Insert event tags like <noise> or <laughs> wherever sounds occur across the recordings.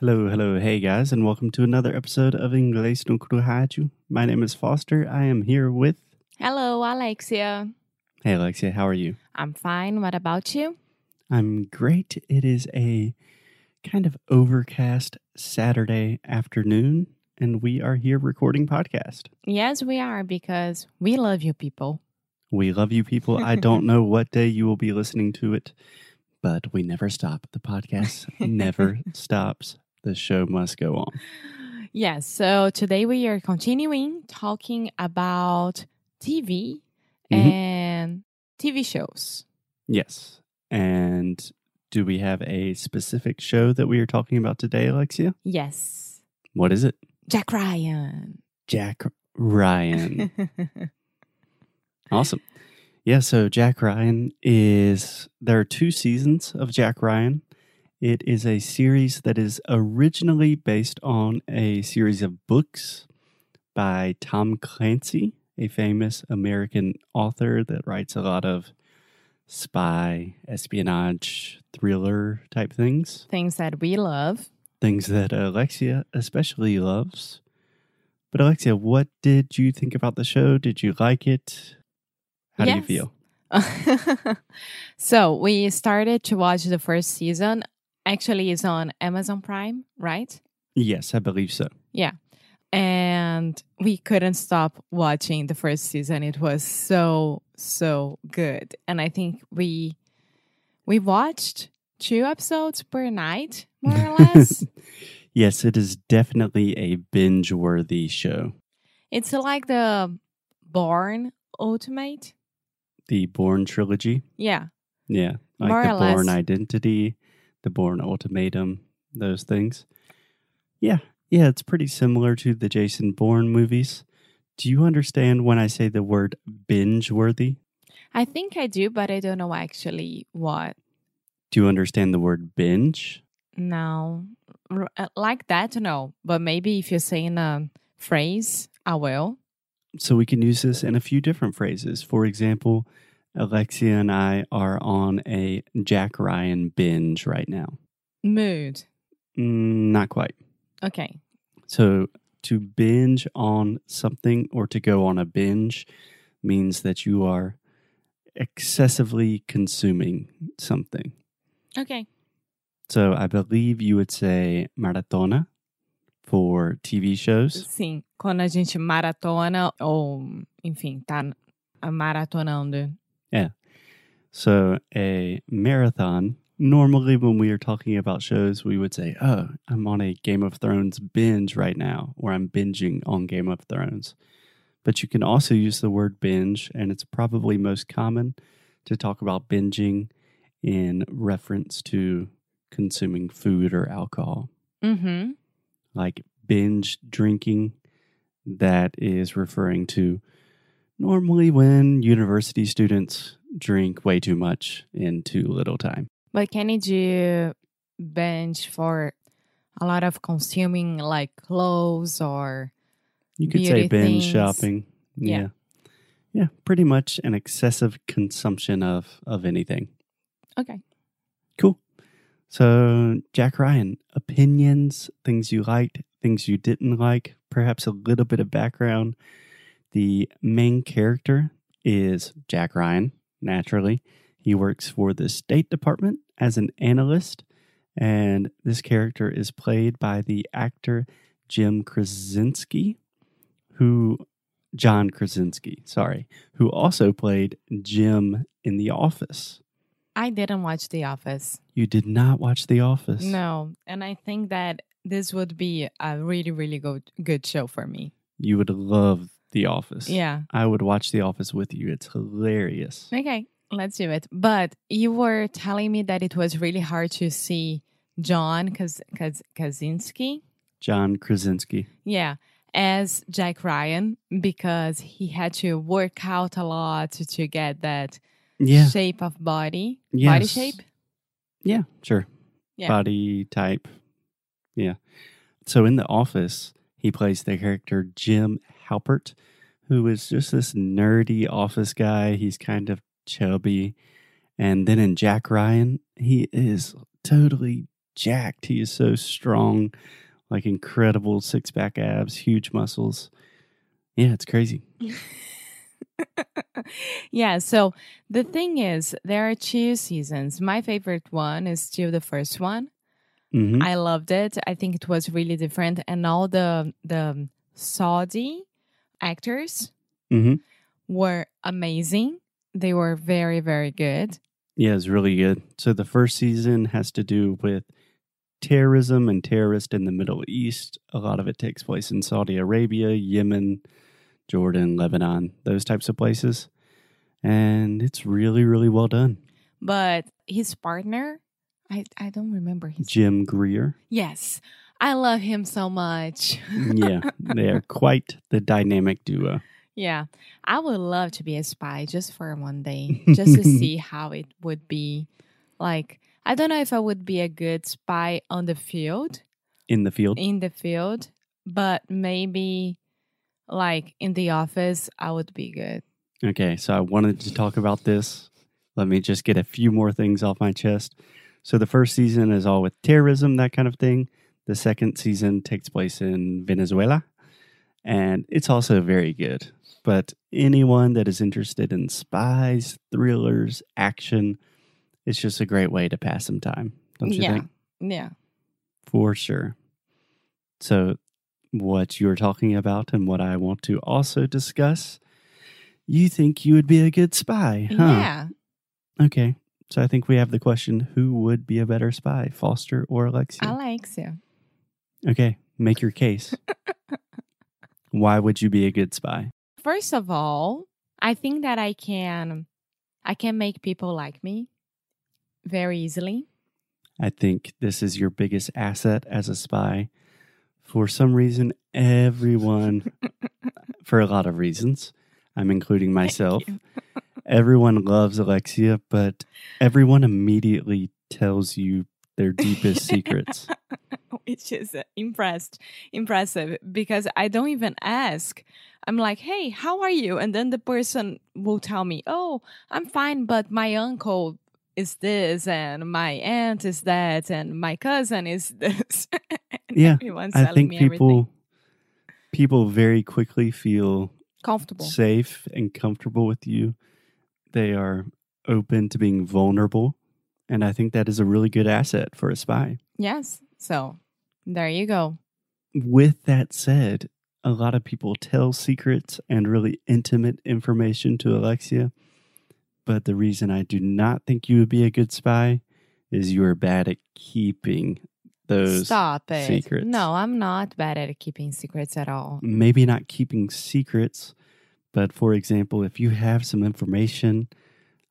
Hello, hello, hey guys, and welcome to another episode of Inglês no Rádio. My name is Foster. I am here with. Hello, Alexia. Hey, Alexia, how are you? I'm fine. What about you? I'm great. It is a kind of overcast Saturday afternoon, and we are here recording podcast. Yes, we are because we love you people. We love you people. I <laughs> don't know what day you will be listening to it, but we never stop. The podcast <laughs> never stops. The show must go on. Yes, so today we are continuing talking about TV Mhm. and TV shows. Yes. And do we have a specific show that we are talking about today, Alexia? Yes. What is it? Jack Ryan. Jack Ryan. <laughs> awesome. Yeah, so Jack Ryan is there are two seasons of Jack Ryan. It is a series that is originally based on a series of books by Tom Clancy, a famous American author that writes a lot of spy, espionage, thriller type things. Things that we love. Things that Alexia especially loves. But Alexia, what did you think about the show? Did you like it? How do you feel? <laughs> so we started to watch the first season. Actually, is on Amazon Prime, right? Yes, I believe so. Yeah. And we couldn't stop watching the first season it was so so good and i think we we watched two episodes per night more or less <laughs> yes, it is definitely a binge worthy show. it's like the Bourne ultimate The Bourne trilogy. yeah Yeah. Like More the or Bourne. Identity, the Bourne Ultimatum, those things. Yeah. Yeah, it's pretty similar to the Jason Bourne movies. Do you understand when I say the word binge worthy? i think i do but i don't know actually what Do you understand the word binge? no R- uh, like that no but maybe if you're saying a phrase i will So we can use this in a few different phrases. For example, Alexia and I are on a Jack Ryan binge right now. mood Mm, not quite. okay So to binge on something or to go on a binge means that you are excessively consuming something. okay So I believe you would say maratona for TV shows. Sim, quando a gente maratona ou, enfim, tá maratonando. So a marathon, normally when we are talking about shows, we would say, "Oh, I'm on a Game of Thrones binge right now," or "I'm binging on Game of Thrones." But you can also use the word binge, and it's probably most common to talk about binging in reference to consuming food or alcohol, Uhum. like binge drinking. That is referring to normally when university students drink way too much in too little time. But can you do binge for a lot of consuming like clothes or You could say binge things. shopping. Yeah. Yeah. yeah. pretty much an excessive consumption of of anything. okay. Cool. So, Jack Ryan, opinions, things you liked, things you didn't like, perhaps a little bit of background. The main character is Jack Ryan, naturally. He works for the State Department as an analyst, and this character is played by the actor Jim Krasinski, who John Krasinski, sorry, who also played Jim in The Office. I didn't watch The Office. You did not watch The Office. No, and I think that this would be a really really good good show for me. You would love The Office. Yeah. I would watch The Office with you. It's hilarious. Okay, let's do it. But you were telling me that it was really hard to see John Kaz- Kaz- Kaczynski. John Krasinski. Yeah, as Jack Ryan because he had to work out a lot to, to get that Yeah. shape of body. Body shape? Yeah, sure. Yeah. Body type. Yeah. So in The Office, he plays the character Jim Halpert, who is just this nerdy office guy. He's kind of chubby. And then in Jack Ryan, he is totally jacked. He is so strong, like incredible six pack abs, huge muscles. Yeah, it's crazy. <laughs> yeah, so the thing is, there are two seasons. My favorite one is still the first one. hmm I loved it. I think it was really different, and all the the Saudi actors hmm were amazing. They were very very good. Yeah, it's really good. So the first season has to do with terrorism and terrorists in the Middle East. A lot of it takes place in Saudi Arabia, Yemen, Jordan, Lebanon, those types of places. And it's really, really well done. But his partner, I I don't remember his. Jim Greer. yes, I love him so much. <laughs> Yeah, they are quite the dynamic duo. Yeah, I would love to be a spy just for one day, <laughs> just to see how it would be. Like, I don't know if I would be a good spy on the field, In the field. in the field, but maybe like in the office, I would be good. Okay, so I wanted to talk about this. Let me just get a few more things off my chest. So the first season is all with terrorism, that kind of thing. The second season takes place in Venezuela, and it's also very good. But anyone that is interested in spies, thrillers, action, it's just a great way to pass some time, don't you yeah, think? yeah. For sure. So, what you're talking about and what I want to also discuss, you think you would be a good spy, huh? Yeah. Okay. So, I think we have the question who would be a better spy, Foster or Alexia? So. Okay. Make your case. <laughs> Why would you be a good spy? First of all, I think that I can I can make people like me very easily. I think this is your biggest asset as a spy. For some reason, everyone, <laughs> for a lot of reasons, I'm including myself, everyone loves Alexia, but everyone immediately tells you their deepest secrets. <laughs> which is uh, impressed impressive because I don't even ask. I'm like, "Hey, how are you?" And then the person will tell me, "Oh, I'm fine, but my uncle is this and my aunt is that and my cousin is <laughs> this." And Yeah, everyone's I think me people everything. people very quickly feel comfortable. safe and comfortable with you. They are open to being vulnerable, and I think that is a really good asset for a spy. Yes. So, there you go. With that said, a lot of people tell secrets and really intimate information to Alexia. But the reason I do not think you would be a good spy is you are bad at keeping those. Stop it. secrets. No, I'm not bad at keeping secrets at all. Maybe not keeping secrets, but for example, if you have some information,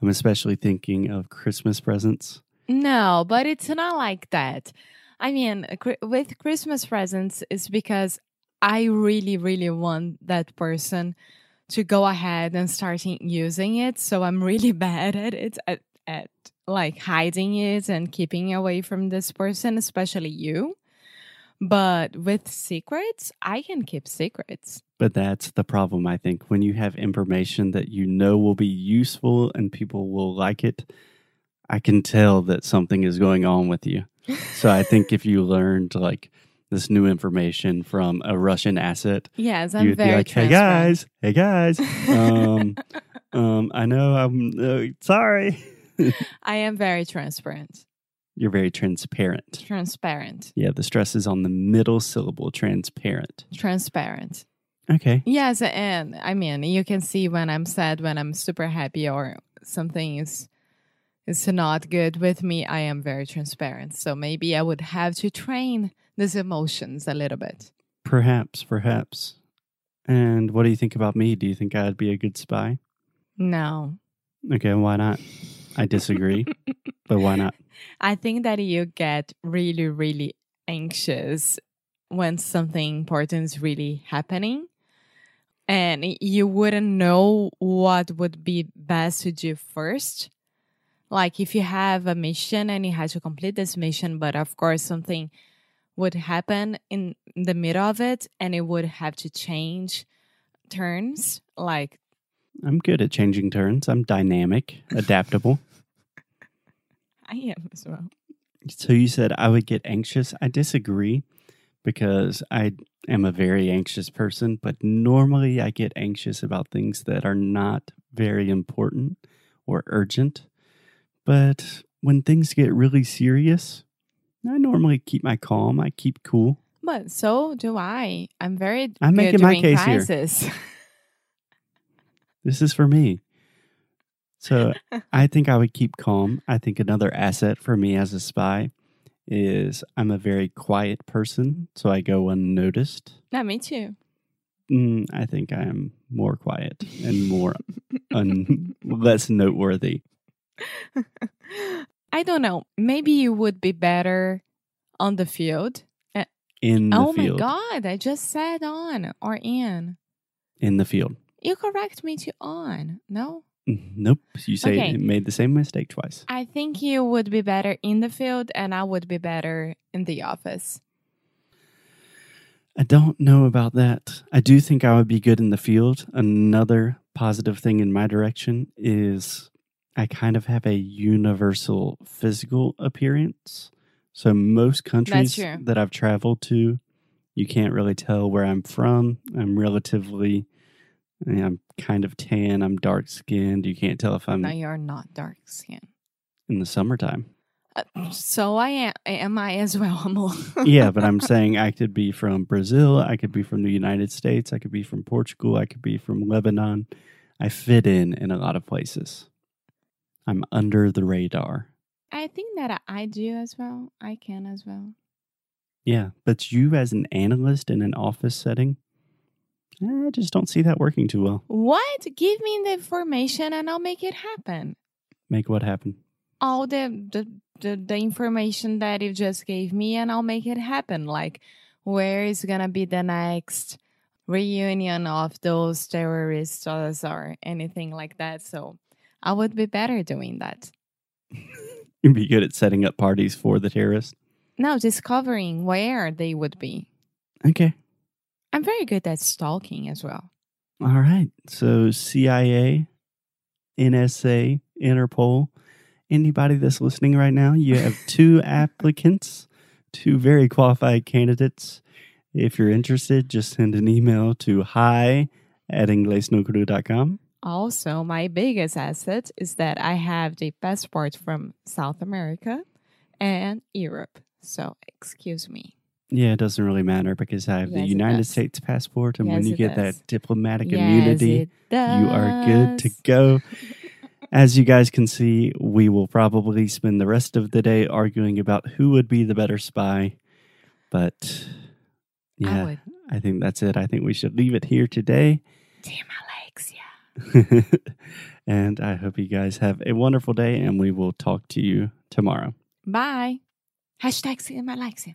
I'm especially thinking of Christmas presents. No, but it's not like that. I mean, with Christmas presents, it's because I really, really want that person to go ahead and starting using it. So I'm really <laughs> bad at it, at, at like hiding it and keeping away from this person, especially you. But with secrets, I can keep secrets. But that's the problem, I think. When you have information that you know will be useful and people will like it, I can tell that something is going on with you. <laughs> So I think if you learned like this new information from a Russian asset, Yes, I'm you'd be very like, "Hey guys, hey guys, um, <laughs> um, I know I'm uh, sorry." I am very transparent. You're very transparent. Transparent. Yeah, the stress is on the middle syllable, transparent. Transparent. Okay. Yes, and I mean, you can see when I'm sad, when I'm super happy, or something is is not good with me. I am very transparent. So maybe I would have to train these emotions a little bit. Perhaps, perhaps. And what do you think about me? Do you think I'd be a good spy? No, Okay, why not? I disagree, but why not? <laughs> I think that you get really, really anxious when something important is really happening. And you wouldn't know what would be best to do first. Like if you have a mission and you have to complete this mission, but of course something would happen in the middle of it and it would have to change turns. Like, I'm good at changing turns. I'm dynamic, adaptable. I am as well. So you said I would get anxious. I disagree because I am a very anxious person, but normally I get anxious about things that are not very important or urgent. But when things get really serious, I normally keep my calm. I keep cool. But so do I. I'm very I'm good making my case here. crisis. <laughs> This is for me. So <laughs> I think I would keep calm. I think another asset for me as a spy is I'm a very quiet person, so I go unnoticed. no, me too. Mm, I think I am more quiet and more un- <laughs> less noteworthy. <laughs> I don't know. Maybe you would be better on the field. In the oh field. my god! I just said on or in. In the field. You correct me to on. No, Nope. You say Okay. made the same mistake twice. I think you would be better in the field, and I would be better in the office. I don't know about that. I do think I would be good in the field. Another positive thing in my direction is I kind of have a universal physical appearance. So most countries that I've traveled to, you can't really tell where I'm from. I'm relatively Mean, I'm kind of tan, I'm dark skinned. You can't tell if I'm no, you're not dark skinned. in the summertime. Uh, so I am. Am I as well? <laughs> Yeah, but I'm saying I could be from Brazil, I could be from the United States, I could be from Portugal, I could be from Lebanon. I fit in in a lot of places. I'm under the radar. I think that I do as well. I can as well. Yeah, but you as an analyst in an office setting, I just don't see that working too well. What? Give me the information and I'll make it happen. Make what happen? All the the the, the information that you just gave me and I'll make it happen. Like where is gonna be the next reunion of those terrorists or anything like that. So I would be better doing that. <laughs> You'd be good at setting up parties for the terrorists. No, discovering where they would be. Okay. I'm very good at stalking as well. All right. So CIA, NSA, Interpol, anybody that's listening right now, you have two <laughs> applicants, two very qualified candidates. If you're interested, just send an email to hi at inglesnocru.com. Also, my biggest asset is that I have the passport from South America and Europe. So, excuse me. Yeah, it doesn't really matter because I have the Yes, it United. States passport, and when you get does. that diplomatic Yes, immunity, you are good to go. <laughs> As you guys can see, we will probably spend the rest of the day arguing about who would be the better spy. But I yeah, would. I, think that's it. I think we should leave it here today. Damn Alexia. <laughs> and I hope you guys have a wonderful day, and we will talk to you tomorrow. Bye. Hashtag Alexia.